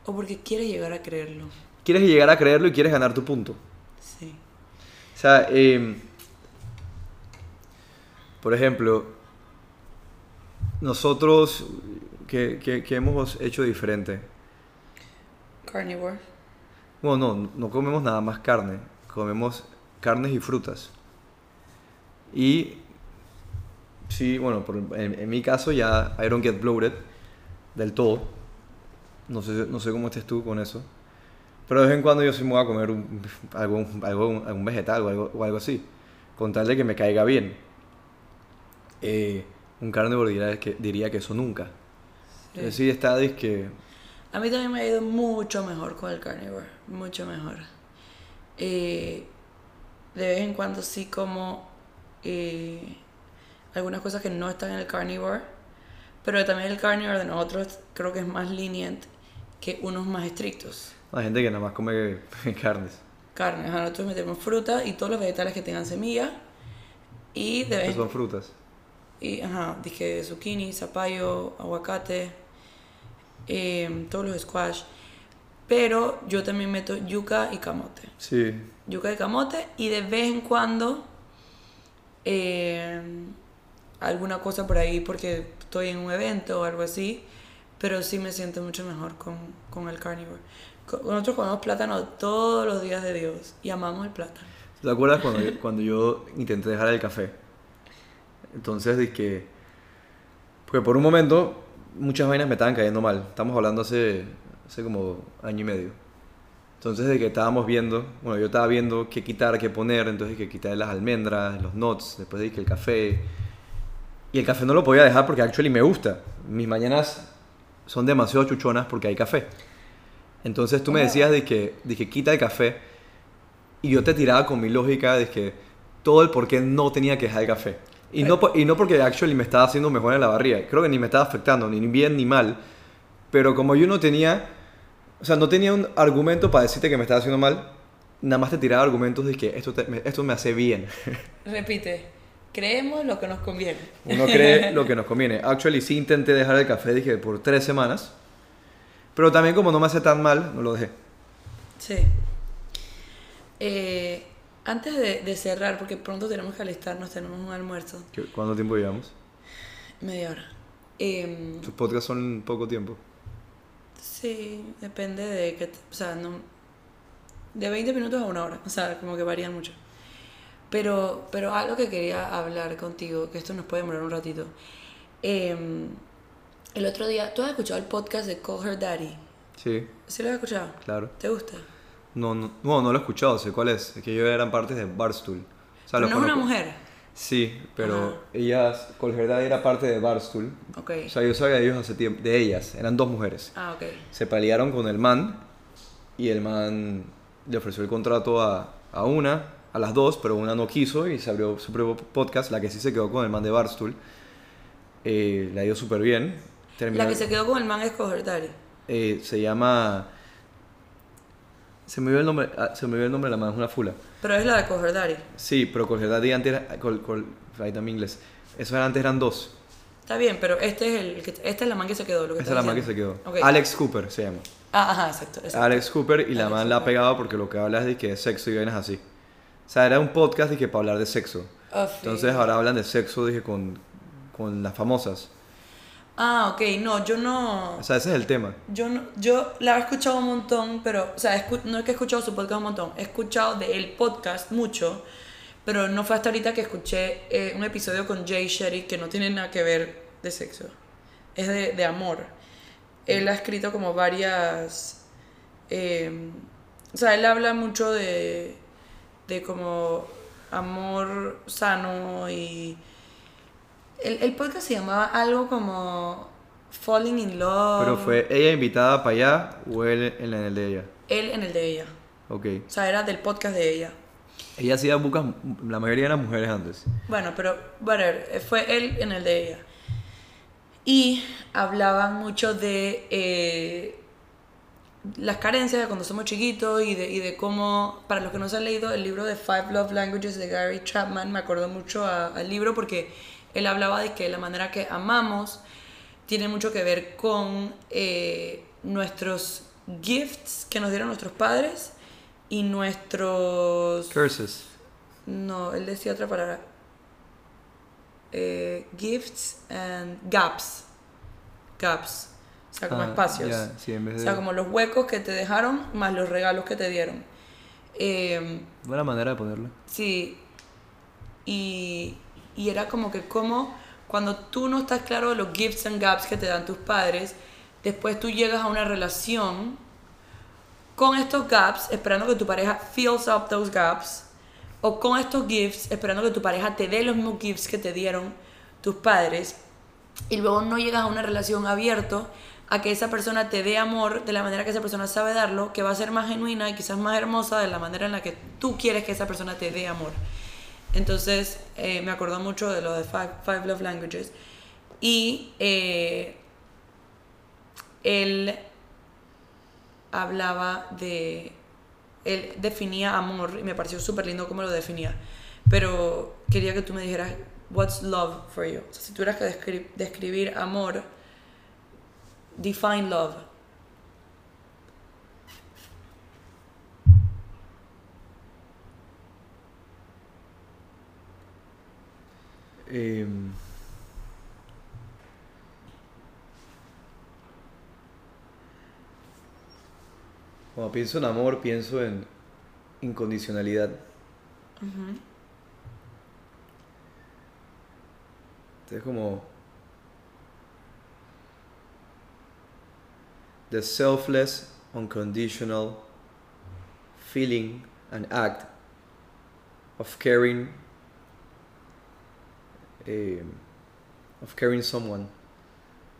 O porque quieres llegar a creerlo. Quieres llegar a creerlo y quieres ganar tu punto. Sí. O sea, eh, por ejemplo, nosotros, ¿qué, qué- qué hemos hecho diferente? Carnivore. Bueno, no, no comemos nada más carne, comemos carnes y frutas. Y sí, bueno, por- en, en mi caso ya I don't get bloated del todo. No sé, no sé cómo estés tú con eso. Pero de vez en cuando yo sí me voy a comer un, algún, algo- algún vegetal o algo, o algo así. Con tal de que me caiga bien. Eh, un carnívoro diría que, diría que eso nunca. Entonces sí está, que A mí también me ha ido mucho mejor con el carnivore. Mucho mejor. Eh, de vez en cuando sí como eh, algunas cosas que no están en el carnivore. Pero también el carnivore de nosotros creo que es más lenient que unos más estrictos. hay gente que nada más come carnes. Carne, ajá, nosotros metemos fruta y todos los vegetales que tengan semilla. Y de vez son frutas. y, ajá, dije zucchini, zapallo, aguacate, em, todos los squash. Pero yo también meto yuca y camote. Sí. Yuca y camote y de vez en cuando em, alguna cosa por ahí porque estoy en un evento o algo así. Pero sí me siento mucho mejor con, con el carnivore. Nosotros comemos plátano todos los días de Dios y amamos el plátano. ¿Te acuerdas cuando, yo- cuando yo intenté dejar el café? Entonces dije Porque por un momento muchas vainas me estaban cayendo mal. Estamos hablando hace, hace como año y medio. Entonces de que estábamos viendo, bueno, yo estaba viendo qué quitar, qué poner, entonces que quitar las almendras, los nuts, después dije el café. Y el café no lo podía dejar porque actually me gusta. Mis mañanas son demasiado chuchonas porque hay café. Entonces tú me decías de que, de que quita el café y yo te tiraba con mi lógica de que todo el por qué no tenía que dejar el café. Y no, po- y no porque actually me estaba haciendo mejor en la barriga. Creo que ni me estaba afectando, ni bien ni mal. Pero como yo no tenía, o sea, no tenía un argumento para decirte que me estaba haciendo mal, nada más te tiraba argumentos de que esto, te- esto me hace bien. Repite, creemos lo que nos conviene. Uno cree lo que nos conviene. Actually, sí intenté dejar el café, dije, por tres semanas. Pero también como no me hace tan mal, no lo dejé. Sí. Eh, antes de, de cerrar, porque pronto tenemos que alistarnos, tenemos un almuerzo, ¿Qué- ¿Cuánto tiempo llevamos? media hora. Em, Tus podcasts son poco tiempo. sí, depende de que, o sea, no, de 20 minutos a una hora, o sea, como que varían mucho. Pero, pero algo que quería hablar contigo, que esto nos puede demorar un ratito. Em, el otro día, ¿tú has escuchado el podcast de Call Her Daddy? Sí, ¿Sí lo has escuchado? claro. ¿Te gusta? No, no, no, no lo he escuchado, sé cuál es. Es que ellos eran partes de Barstool. O sea, Pero no es una mujer. Sí, pero ellas, Colgerdad era parte de Barstool. Ok. O sea, yo sabía de ellos hace tiempo, de ellas, eran dos mujeres. Ah, ok. Se pelearon con el man y el man le ofreció el contrato a, a una, a las dos, pero una no quiso y se abrió su propio podcast, la que sí se quedó con el man de Barstool. Eh, la dio súper bien. La que se quedó con el man es Daddy. eh, se llama... Se me olvidó el nombre, ah, se me olvidó el nombre de la man, es una fula. Pero es la de Daddy. Sí, pero Colgerdad y antes era... Col, col, ahí también inglés. Eso era, antes eran dos. Está bien, pero este es el que, esta es la man que se quedó. Lo que Esa es la man que se quedó. Ok. Alex Cooper se llama. Ah, ajá, exacto. exacto. Alex Cooper y la Alex man la ha Cooper. pegado porque lo que habla es de que es sexo y vainas así. O sea, era un podcast que para hablar de sexo. Sí. Entonces ahora hablan de sexo, dije, con, con las famosas. Ah, ok, no, yo no. O sea, ese es el tema. Yo, no, yo la he escuchado un montón, pero, o sea, escu- no es que he escuchado su podcast un montón, he escuchado de el podcast mucho, pero no fue hasta ahorita que escuché eh, un episodio con Jay Shetty que no tiene nada que ver de sexo, es de, de amor. Él ha escrito como varias, eh, o sea, él habla mucho de, de como amor sano y... El, el podcast se llamaba algo como Falling in Love. Pero fue ella invitada para allá o él en el de ella. Él en el de ella. Ok. O sea, era del podcast de ella. Ella hacía bucas, la mayoría eran mujeres antes. Bueno, pero, whatever, eh, fue él en el de ella. Y hablaban mucho de eh, las carencias de cuando somos chiquitos y de, y de cómo, para los que no se han leído el libro de Five Love Languages de Gary Chapman, me acuerdo mucho a- al libro porque él hablaba de que la manera que amamos tiene mucho que ver con eh, nuestros gifts que nos dieron nuestros padres y nuestros... Curses. No, él decía otra palabra. Eh, gifts and gaps. Gaps. O sea, como Ah, espacios. ya, sí, en vez O de... sea, como los huecos que te dejaron más los regalos que te dieron. Eh, Buena manera de ponerlo. sí. Y, y era como que como cuando tú no estás claro de los gifts and gaps que te dan tus padres, después tú llegas a una relación con estos gaps, esperando que tu pareja fills up those gaps, o con estos gifts, esperando que tu pareja te dé los mismos gifts que te dieron tus padres, y luego no llegas a una relación abierta a que esa persona te dé amor de la manera que esa persona sabe darlo, que va a ser más genuina y quizás más hermosa de la manera en la que tú quieres que esa persona te dé amor. Entonces, eh, me acordó mucho de lo de Five, Five Love Languages. Y eh, él hablaba de él definía amor y me pareció súper lindo cómo lo definía. Pero quería que tú me dijeras, what's love for you? O sea, si tuvieras que descri- describir amor, define love. Em, cuando pienso en amor, pienso en incondicionalidad. Es como the selfless, unconditional feeling and act of caring um, of caring someone.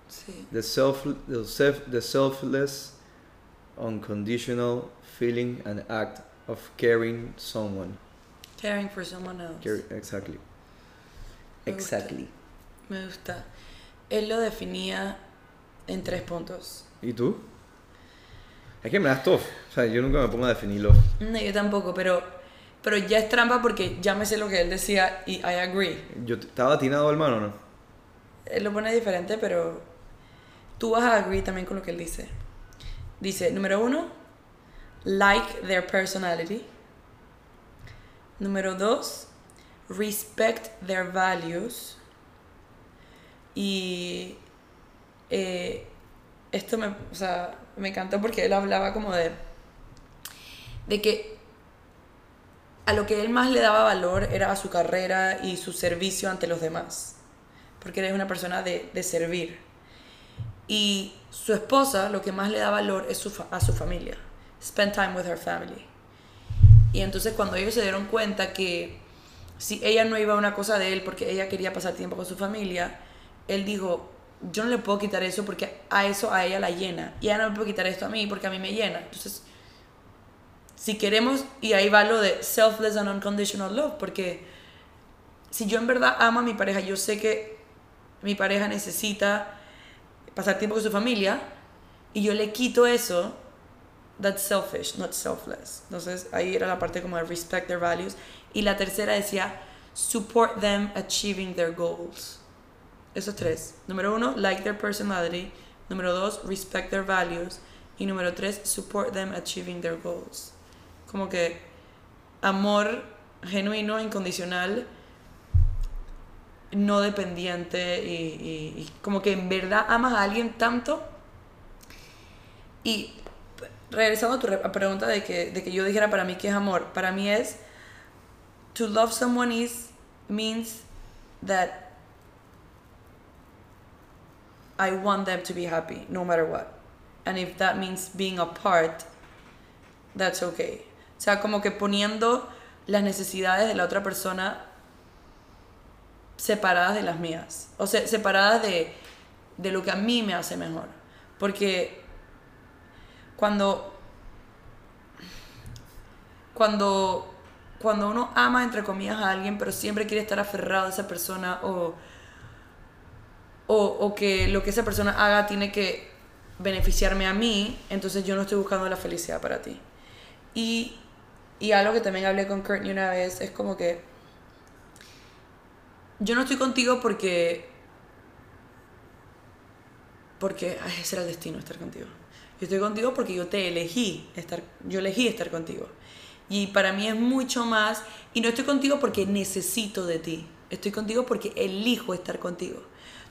Sí. The self, the self, the selfless, unconditional feeling and act of caring someone. Caring for someone else. Care, exactly. Me gusta. Exactly. Me gusta. Él lo definía en tres puntos. ¿Y tú? Es que me das tough. O sea, yo nunca me pongo a definirlo. No, yo tampoco, pero, pero ya es trampa porque ya me sé lo que él decía y I agree. Yo estaba atinado, hermano, ¿no? Él lo pone diferente, pero tú vas a agree también con lo que él dice. Dice, número uno, like their personality. Número dos, respect their values. Y eh, esto me, o sea, me encantó porque él hablaba como de, de que a lo que él más le daba valor era a su carrera y su servicio ante los demás. Porque él es una persona de, de servir. Y su esposa lo que más le da valor es a su familia. Spend time with her family. Y entonces cuando ellos se dieron cuenta que si ella no iba a una cosa de él porque ella quería pasar tiempo con su familia, él dijo, yo no le puedo quitar eso porque a eso a ella la llena. Y ella no me puede quitar esto a mí porque a mí me llena. Entonces, si queremos, y ahí va lo de selfless and unconditional love, porque si yo en verdad amo a mi pareja, yo sé que mi pareja necesita pasar tiempo con su familia y yo le quito eso, that's selfish, not selfless. Entonces ahí era la parte como de respect their values. Y la tercera decía, support them achieving their goals. Esos tres. Número uno, like their personality. Número dos, respect their values. Y número tres, support them achieving their goals. Como que amor genuino, incondicional, no dependiente y, como que en verdad amas a alguien tanto. Y regresando a tu pregunta de que, de que yo dijera para mí qué es amor, para mí es to love someone is means that I want them to be happy no matter what. And if that means being apart, that's okay. O sea, como que poniendo las necesidades de la otra persona separadas de las mías. O sea, separadas de, de lo que a mí me hace mejor. Porque cuando, cuando, cuando uno ama, entre comillas, a alguien, pero siempre quiere estar aferrado a esa persona o, o, o que lo que esa persona haga tiene que beneficiarme a mí, entonces yo no estoy buscando la felicidad para ti. Y, y algo que también hablé con Courtney una vez es como que yo no estoy contigo porque porque ay, ese era el destino estar contigo. Yo estoy contigo porque yo te elegí estar yo elegí estar contigo. Y para mí es mucho más y no estoy contigo porque necesito de ti. Estoy contigo porque elijo estar contigo.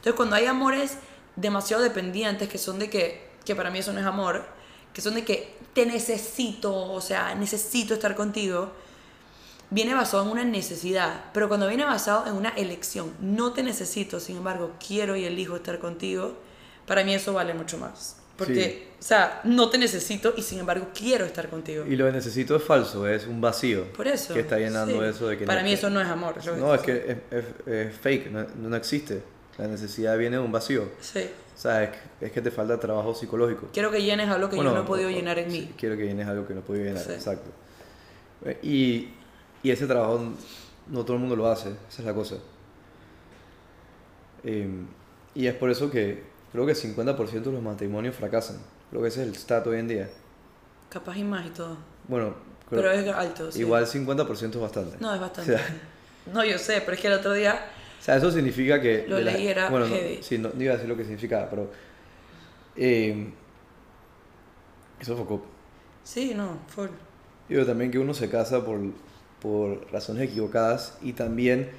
Entonces, cuando hay amores demasiado dependientes que son de que que para mí eso no es amor, que son de que te necesito, o sea, necesito estar contigo, viene basado en una necesidad, pero cuando viene basado en una elección, no te necesito, sin embargo, quiero y elijo estar contigo, para mí eso vale mucho más. Porque, o sea, no te necesito y sin embargo quiero estar contigo. Y lo que necesito es falso, es un vacío. Por eso. Que está llenando sí. eso de que Para no- mí eso no es amor. lo No, es que es, es- es fake, no, no existe. La necesidad viene de un vacío. Sí. O sea, es, que- es que te falta trabajo psicológico. Quiero que llenes algo que Bueno, yo no he podido o- o- llenar en sí, mí. Quiero que llenes algo que no he podido llenar, Sí. exacto. Eh, Y, y ese trabajo no todo el mundo lo hace, esa es la cosa. Eh, y es por eso que creo que 50% de los matrimonios fracasan. Creo que ese es el stat hoy en día. Capaz y más y todo. Bueno, Pero es alto, sí. Igual 50% es bastante. No, es bastante. O sea, No, yo sé, pero es que el otro día... O sea, eso significa que... Lo leí, era bueno, no, sí, no, no iba a decir lo que significaba, pero... eh, eso fue co- Sí, no, full. Digo también que uno se casa por, por razones equivocadas y también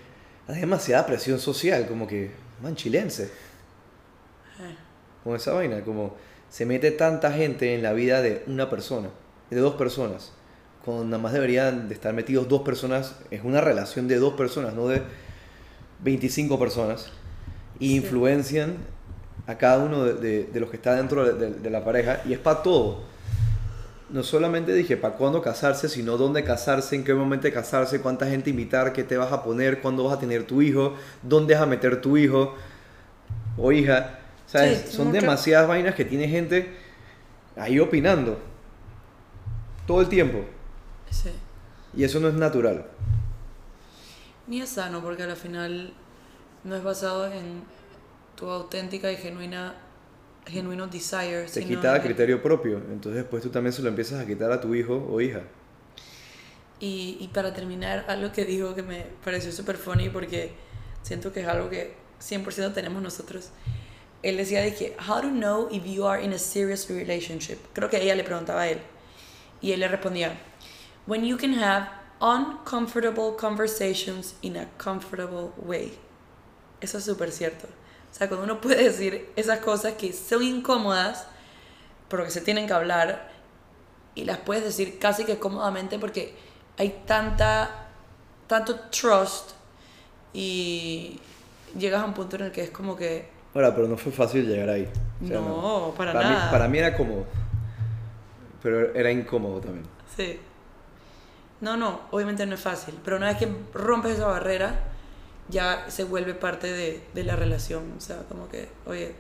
hay demasiada presión social, como que, man, chilense, Eh, con esa vaina, como se mete tanta gente en la vida de una persona, de dos personas, cuando nada más deberían de estar metidos dos personas, es una relación de dos personas, no de 25 personas, y Sí. influencian a cada uno de, de- de los que está dentro de, la pareja, y es para todo. No solamente dije para cuándo casarse, sino dónde casarse, en qué momento casarse, cuánta gente invitar, qué te vas a poner, cuándo vas a tener tu hijo, dónde vas a meter tu hijo o hija. ¿Sabes? Sí, Son mucho- demasiadas vainas que tiene gente ahí opinando todo el tiempo. sí. Y eso no es natural. Ni es sano porque al final no es basado en tu auténtica y genuina genuino desire. Te sino quita a en- criterio propio. Entonces después tú también se lo empiezas a quitar a tu hijo o hija. Y, y para terminar, algo que dijo que me pareció súper funny porque siento que es algo que 100% tenemos nosotros. Él decía de que, how to know if you are in a serious relationship. Creo que ella le preguntaba a él. Y él le respondía, when you can have uncomfortable conversations in a comfortable way. Eso es súper cierto. O sea, cuando uno puede decir esas cosas que son incómodas, pero que se tienen que hablar, y las puedes decir casi que cómodamente porque hay tanta, tanto trust y llegas a un punto en el que es como que, Ahora, pero no fue fácil llegar ahí. O sea, no, para, Para nada. mí, para mí era cómodo. Pero era incómodo también. Sí. No, no, obviamente no es fácil, pero una vez que rompes esa barrera, ya se vuelve parte de, de la relación. O sea, como que, oye,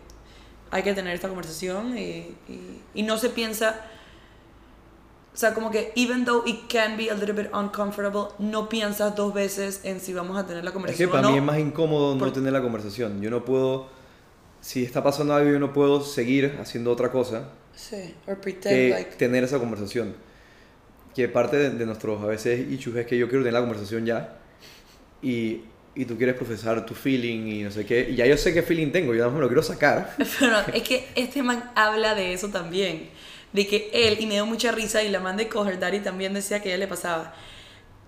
hay que tener esta conversación y, y, y no se piensa, o sea, como que, even though it can be a little bit uncomfortable, no piensas dos veces en si vamos a tener la Es conversación que para o no. mí es más incómodo no Por- tener la conversación. Yo no puedo, si está pasando algo, yo no puedo seguir haciendo otra cosa Sí, or pretend que like... tener esa conversación. Que parte de, nuestros a veces issues es que yo quiero tener la conversación ya y, y tú quieres profesar tu feeling y no sé qué. Y ya yo sé qué feeling tengo, yo nada más me lo quiero sacar. Pero es que este man habla de eso también. De que él, y me dio mucha risa, y la man de Coger Daddy también decía que a ella le pasaba.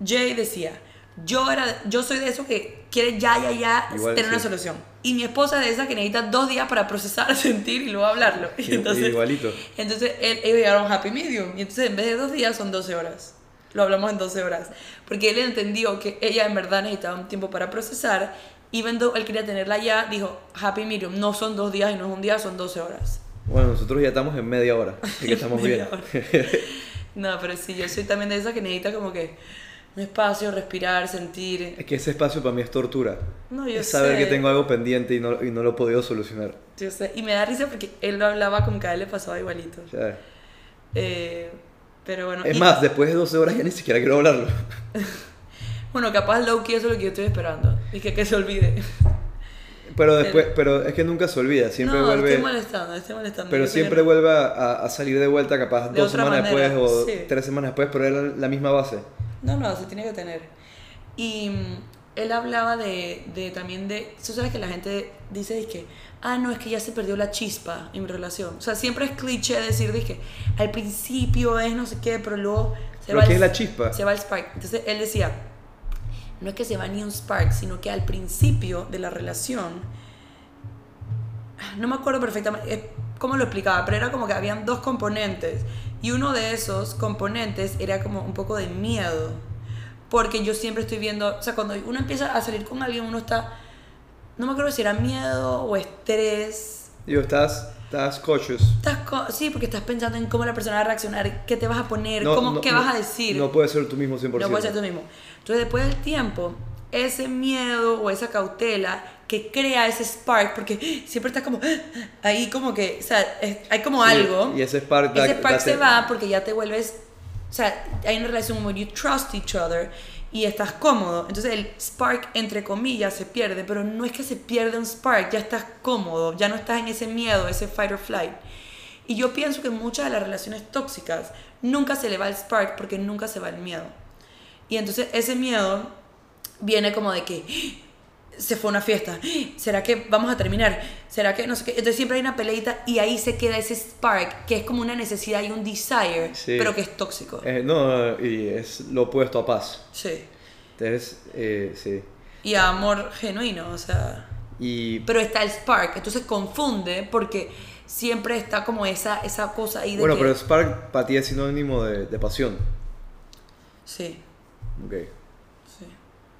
Jay decía, yo, era, yo soy de esos que quiere ya, ya, ya Igual, tener una sí. solución. Y mi esposa es de esas que necesita dos días para procesar, sentir y luego hablarlo. Y entonces, Igualito. entonces él, ellos llegaron a un happy medium. Y entonces en vez de dos días son 12 horas. Lo hablamos en 12 horas. Porque él entendió que ella en verdad necesitaba un tiempo para procesar. Y cuando él quería tenerla ya, dijo, happy medium, no son dos días y no es un día, son 12 horas. Bueno, nosotros ya estamos en media hora, así que estamos bien. No, pero sí, yo soy también de esas que necesita como que un espacio, respirar, sentir. Es que ese espacio para mí es tortura. No, yo es saber sé. que tengo algo pendiente y no, y no lo he podido solucionar. Yo sé. Y me da risa porque él lo hablaba como que a él le pasaba igualito. Eh, pero bueno. es y- más, después de 12 horas ya ni siquiera quiero hablarlo. Bueno, capaz low key eso es lo que yo estoy esperando. Y que, que se olvide. Pero después, pero es que nunca se olvida, siempre no, vuelve. estoy molestando, estoy molestando. Pero siempre vuelve a, a salir de vuelta, capaz De dos semanas manera, después o sí. tres semanas después, pero era la misma base. No, no, se tiene que tener. Y mm, él hablaba de, de también de... Tú sabes que la gente dice que, ah, no, es que ya se perdió la chispa en mi relación. O sea, siempre es cliché decir de que al principio es no sé qué, pero luego se ¿Pero va qué es la chispa? Se va el spark. Entonces él decía, no es que se va ni un spark, sino que al principio de la relación, no me acuerdo perfectamente eh, cómo lo explicaba, pero era como que habían dos componentes y uno de esos componentes era como un poco de miedo, porque yo siempre estoy viendo, o sea, cuando uno empieza a salir con alguien, uno está, no me acuerdo si era miedo o estrés. Digo, estás, estás cautious. Estás co- sí, porque estás pensando en cómo la persona va a reaccionar, qué te vas a poner, No, cómo, no, qué no- vas a decir. No puedes ser tú mismo 100%. No puede ser tú mismo. Entonces, después del tiempo, ese miedo o esa cautela que crea ese spark, porque siempre está como ahí, como que, o sea, es- hay como Sí, algo. Y ese spark, ese spark se va porque ya te vuelves, o sea, hay una relación where you trust each other y estás cómodo. Entonces, el spark, entre comillas, se pierde, pero no es que se pierde un spark, ya estás cómodo, ya no estás en ese miedo, ese fight or flight. Y yo pienso que muchas de las relaciones tóxicas nunca se le va el spark porque nunca se va el miedo. Y entonces ese miedo viene como de que se fue a una fiesta. ¿será que vamos a terminar? ¿Será que no sé qué? Entonces siempre hay una peleita y ahí se queda ese spark que es como una necesidad y un desire, Sí. pero que es tóxico. Eh, no, y es lo opuesto a paz. Sí. Entonces, eh, sí. Y a amor genuino, o sea... Y Pero está el spark, entonces confunde porque siempre está como esa, esa cosa ahí de bueno, que... pero Spark para ti es sinónimo de, de pasión. Sí, Ok.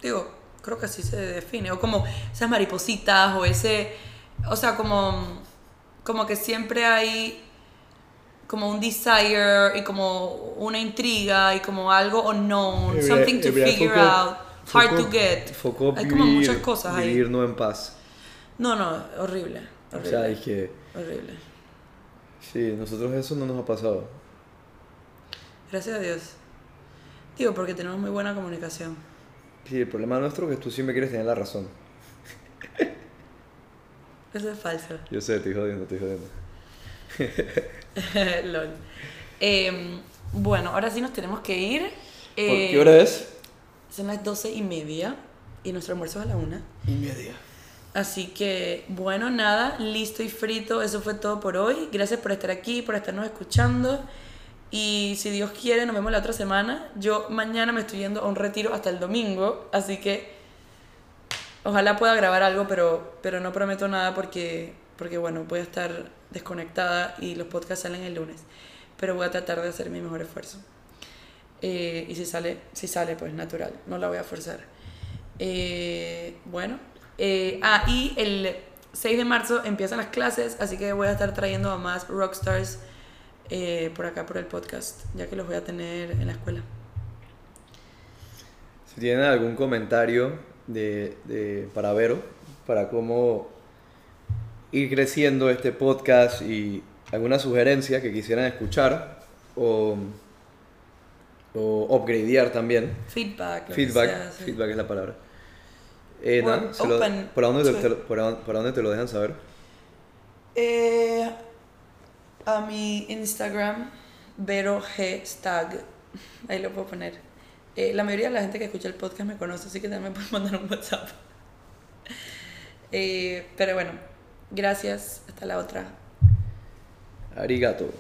Digo, creo que así se define. O como esas maripositas o ese... O sea, como, como que siempre hay como un desire y como una intriga y como algo unknown, something to figure Foucault- out, hard to get. Foucault hay como muchas cosas ahí. Vivir no en paz. No, no, horrible. O Horrible. sea, es que horrible. sí, nosotros eso no nos ha pasado. Gracias a Dios. Digo, porque tenemos muy buena comunicación. Sí, el problema nuestro es que tú siempre quieres tener la razón. Eso es falso. Yo sé, estoy jodiendo, estoy jodiendo. Lol. Em, bueno, ahora sí nos tenemos que ir. ¿Por Eh, qué hora es? Son las doce y media y nuestro almuerzo es a la una. Y media. Así que, bueno, nada, listo y frito. Eso fue todo por hoy. Gracias por estar aquí, por estarnos escuchando. Y si Dios quiere, nos vemos la otra semana. Yo mañana me estoy yendo a un retiro hasta el domingo. Así que ojalá pueda grabar algo, pero, pero no prometo nada porque, porque, bueno, voy a estar desconectada y los podcasts salen el lunes. Pero voy a tratar de hacer mi mejor esfuerzo. Eh, y si sale, si sale, pues natural. No la voy a forzar. Eh, bueno. eh, ah, y el 6 de marzo empiezan las clases, así que voy a estar trayendo a más rockstars eh, por acá, por el podcast, ya que los voy a tener en la escuela. Si tienen algún comentario de, de, para Vero, para cómo ir creciendo este podcast y alguna sugerencia que quisieran escuchar o, o upgradear también. Feedback. Feedback, sea, sí. feedback es la palabra. Eh, We're nada, se lo- open ¿por, dónde te, to te- it. por dónde- por dónde te lo dejan saber? Eh, a mi Instagram, Vero G Stag. Ahí lo puedo poner. Eh, la mayoría de la gente que escucha el podcast me conoce, así que también me pueden mandar un WhatsApp. Eh, pero bueno, gracias. Hasta la otra. Arigato.